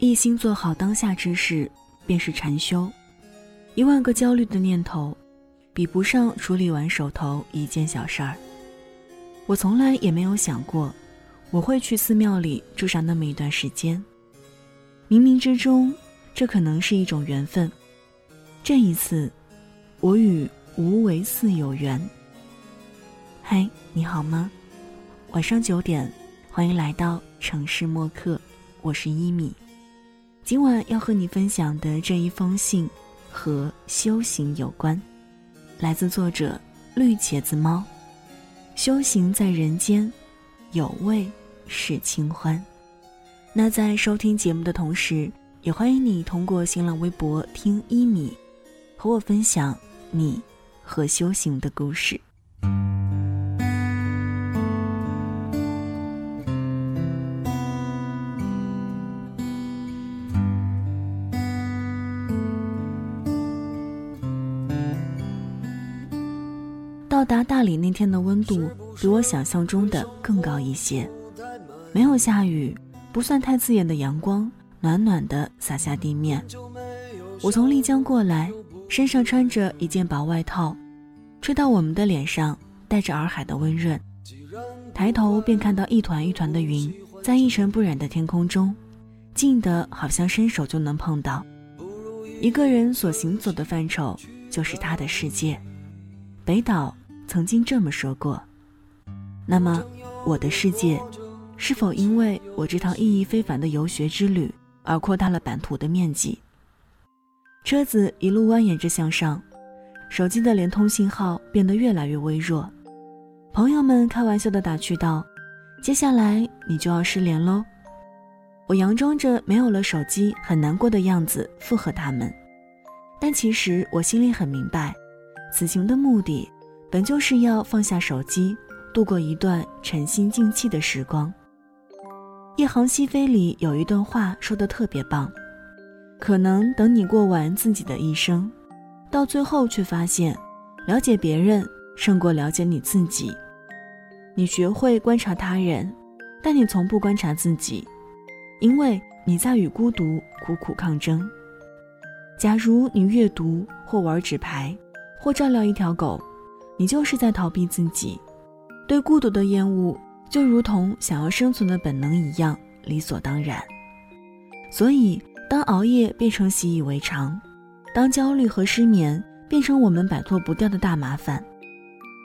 一心做好当下之事，便是禅修。一万个焦虑的念头，比不上处理完手头一件小事儿。我从来也没有想过，我会去寺庙里住上那么一段时间。冥冥之中，这可能是一种缘分。这一次，我与无为寺有缘。嗨，你好吗？晚上九点，欢迎来到城市默客，我是一米。今晚要和你分享的这一封信，和修行有关，来自作者绿茄子猫。修行在人间，有味是清欢。那在收听节目的同时，也欢迎你通过新浪微博听一米。和我分享你和修行的故事。达大理那天的温度比我想象中的更高一些，没有下雨，不算太刺眼的阳光，暖暖的洒下地面。我从丽江过来。身上穿着一件薄外套，吹到我们的脸上，带着洱海的温润。抬头便看到一团一团的云，在一尘不染的天空中，近的好像伸手就能碰到。一个人所行走的范畴，就是他的世界。北岛曾经这么说过。那么，我的世界，是否因为我这趟意义非凡的游学之旅，而扩大了版图的面积？车子一路蜿蜒着向上，手机的联通信号变得越来越微弱。朋友们开玩笑的打趣道：“接下来你就要失联喽。”我佯装着没有了手机很难过的样子附和他们，但其实我心里很明白，此行的目的本就是要放下手机，度过一段沉心静气的时光。《一行西飞》里有一段话说的特别棒。可能等你过完自己的一生，到最后却发现，了解别人胜过了解你自己。你学会观察他人，但你从不观察自己，因为你在与孤独苦苦抗争。假如你阅读或玩纸牌，或照料一条狗，你就是在逃避自己。对孤独的厌恶，就如同想要生存的本能一样理所当然。所以。当熬夜变成习以为常，当焦虑和失眠变成我们摆脱不掉的大麻烦，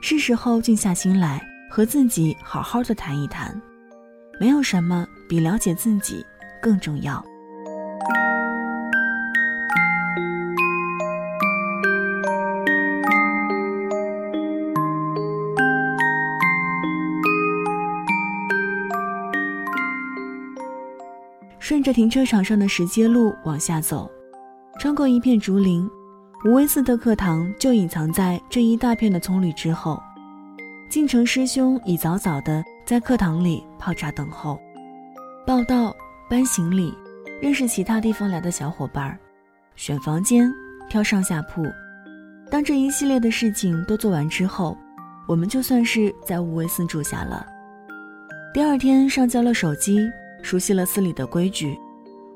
是时候静下心来和自己好好的谈一谈。没有什么比了解自己更重要。顺着停车场上的石阶路往下走，穿过一片竹林，无为寺的课堂就隐藏在这一大片的葱绿之后。进城师兄已早早的在课堂里泡茶等候，报到、搬行李、认识其他地方来的小伙伴、选房间、挑上下铺。当这一系列的事情都做完之后，我们就算是在无为寺住下了。第二天上交了手机。熟悉了寺里的规矩，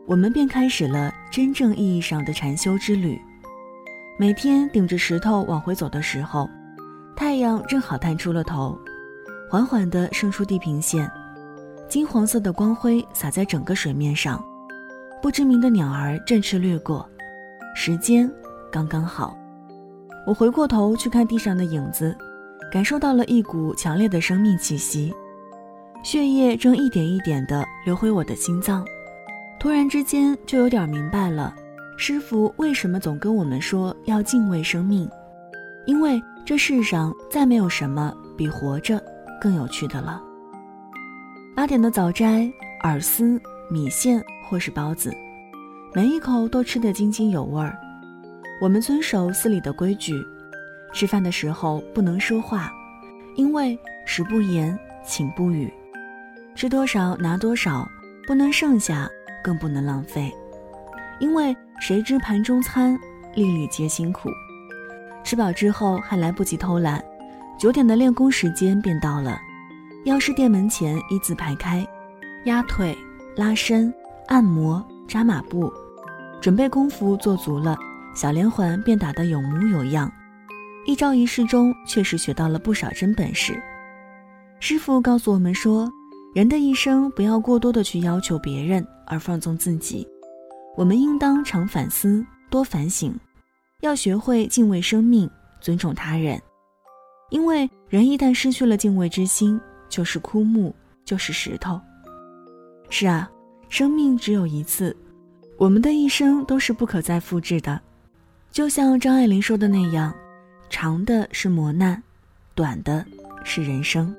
我们便开始了真正意义上的禅修之旅。每天顶着石头往回走的时候，太阳正好探出了头，缓缓地升出地平线，金黄色的光辉洒在整个水面上。不知名的鸟儿振翅掠过，时间刚刚好。我回过头去看地上的影子，感受到了一股强烈的生命气息。血液正一点一点地流回我的心脏，突然之间就有点明白了，师傅为什么总跟我们说要敬畏生命，因为这世上再没有什么比活着更有趣的了。八点的早斋，饵丝、米线或是包子，每一口都吃得津津有味儿。我们遵守寺里的规矩，吃饭的时候不能说话，因为食不言，寝不语。吃多少拿多少，不能剩下，更不能浪费，因为谁知盘中餐，粒粒皆辛苦。吃饱之后还来不及偷懒，九点的练功时间便到了。药师殿门前一字排开，压腿、拉伸、按摩、扎马步，准备功夫做足了，小连环便打得有模有样。一招一式中，确实学到了不少真本事。师傅告诉我们说，人的一生不要过多的去要求别人，而放纵自己。我们应当常反思，多反省，要学会敬畏生命，尊重他人。因为人一旦失去了敬畏之心，就是枯木，就是石头。是啊，生命只有一次，我们的一生都是不可再复制的。就像张爱玲说的那样。长的是磨难，短的是人生，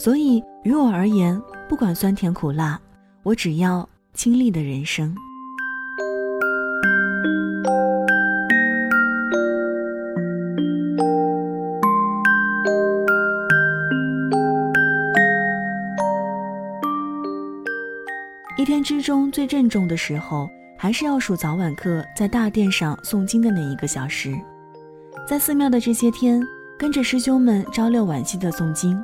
所以于我而言，不管酸甜苦辣，我只要经历的人生。一天之中最郑重的时候，还是要数早晚课在大殿上诵经的那一个小时。在寺庙的这些天，跟着师兄们朝六晚七的诵经，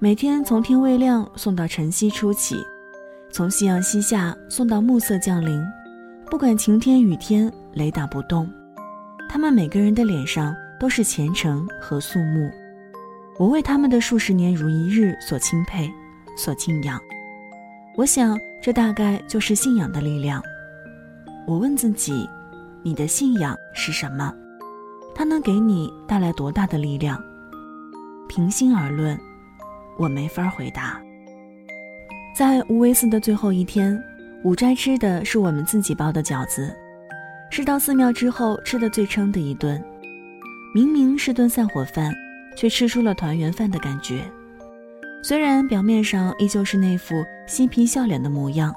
每天从天未亮送到晨曦初起，从夕阳西下送到暮色降临，不管晴天雨天，雷打不动。他们每个人的脸上都是虔诚和肃穆，我为他们的数十年如一日所钦佩，所敬仰。我想，这大概就是信仰的力量。我问自己，你的信仰是什么？它能给你带来多大的力量？平心而论，我没法回答。在无为寺的最后一天，五斋吃的是我们自己包的饺子，是到寺庙之后吃的最撑的一顿。明明是顿散伙饭，却吃出了团圆饭的感觉。虽然表面上依旧是那副嬉皮笑脸的模样，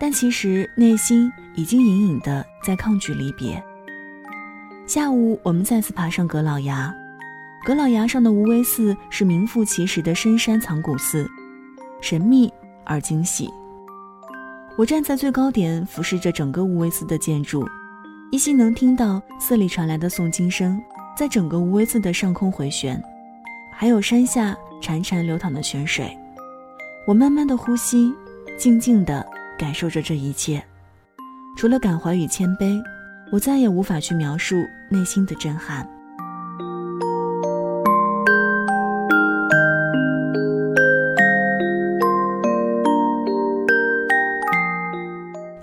但其实内心已经隐隐的在抗拒离别。下午，我们再次爬上阁老崖。阁老崖上的无为寺是名副其实的深山藏古寺，神秘而惊喜。我站在最高点，俯视着整个无为寺的建筑，依稀能听到寺里传来的诵经声，在整个无为寺的上空回旋，还有山下潺潺流淌的泉水。我慢慢的呼吸，静静的感受着这一切，除了感怀与谦卑。我再也无法去描述内心的震撼。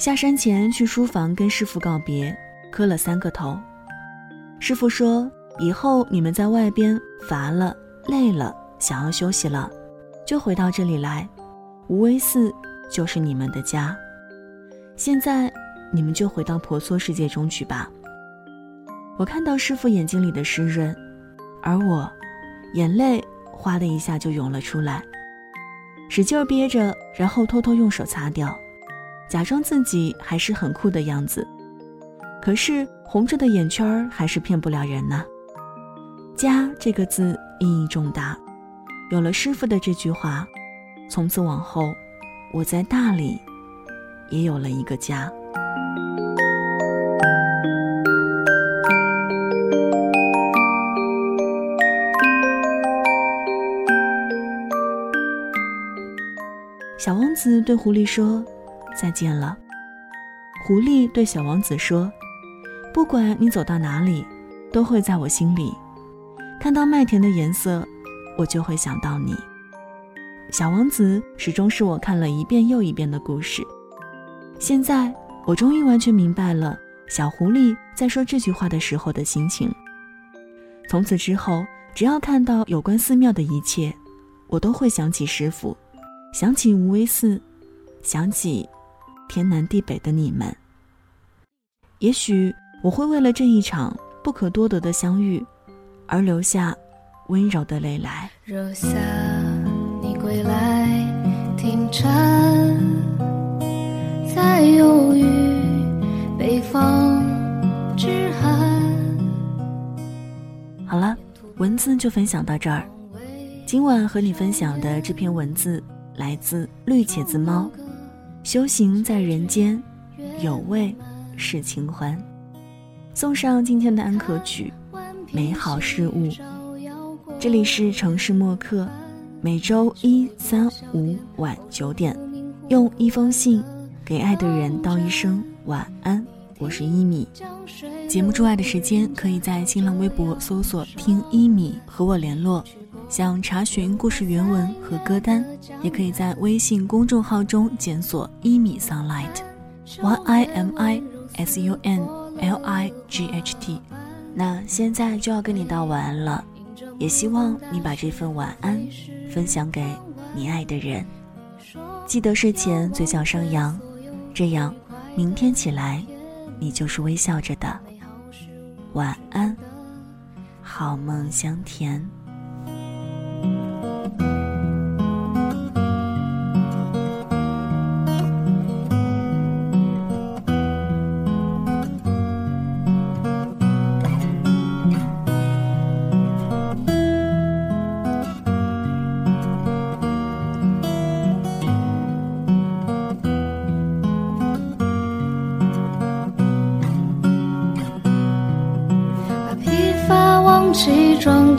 下山前去书房跟师傅告别，磕了三个头。师傅说：“以后你们在外边乏了、累了，想要休息了，就回到这里来，无为寺就是你们的家。”现在。你们就回到婆娑世界中去吧。我看到师傅眼睛里的湿润，而我，眼泪哗的一下就涌了出来，使劲憋着，然后偷偷用手擦掉，假装自己还是很酷的样子。可是红着的眼圈还是骗不了人呐。家这个字意义重大，有了师傅的这句话，从此往后，我在大理，也有了一个家。小王子对狐狸说：“再见了。”狐狸对小王子说：“不管你走到哪里，都会在我心里。看到麦田的颜色，我就会想到你。”小王子始终是我看了一遍又一遍的故事。现在，我终于完全明白了小狐狸在说这句话的时候的心情。从此之后，只要看到有关寺庙的一切，我都会想起师傅。想起无为寺，想起天南地北的你们。也许我会为了这一场不可多得的相遇，而留下温柔的泪来。若夏你归来，在忧郁，北方之寒。好了，文字就分享到这儿。今晚和你分享的这篇文字。来自绿茄子猫，修行在人间，有味是清欢。送上今天的安可曲，美好事物。这里是城市默客，每周一、三、五晚九点，用一封信给爱的人道一声晚安。我是一米。节目之外的时间，可以在新浪微博搜索“听一米”和我联络。想查询故事原文和歌单，也可以在微信公众号中检索“一米 sunlight”，y i m i s u n l i g h t。那现在就要跟你道晚安了，也希望你把这份晚安分享给你爱的人。记得睡前嘴角上扬，这样明天起来你就是微笑着的。晚安，好梦香甜。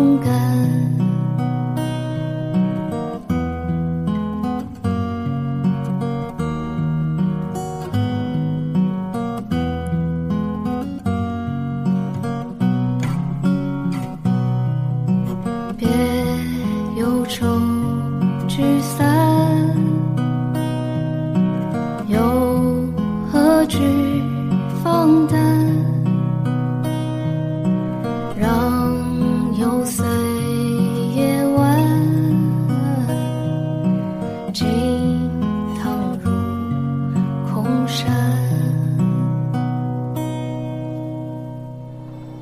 勇敢。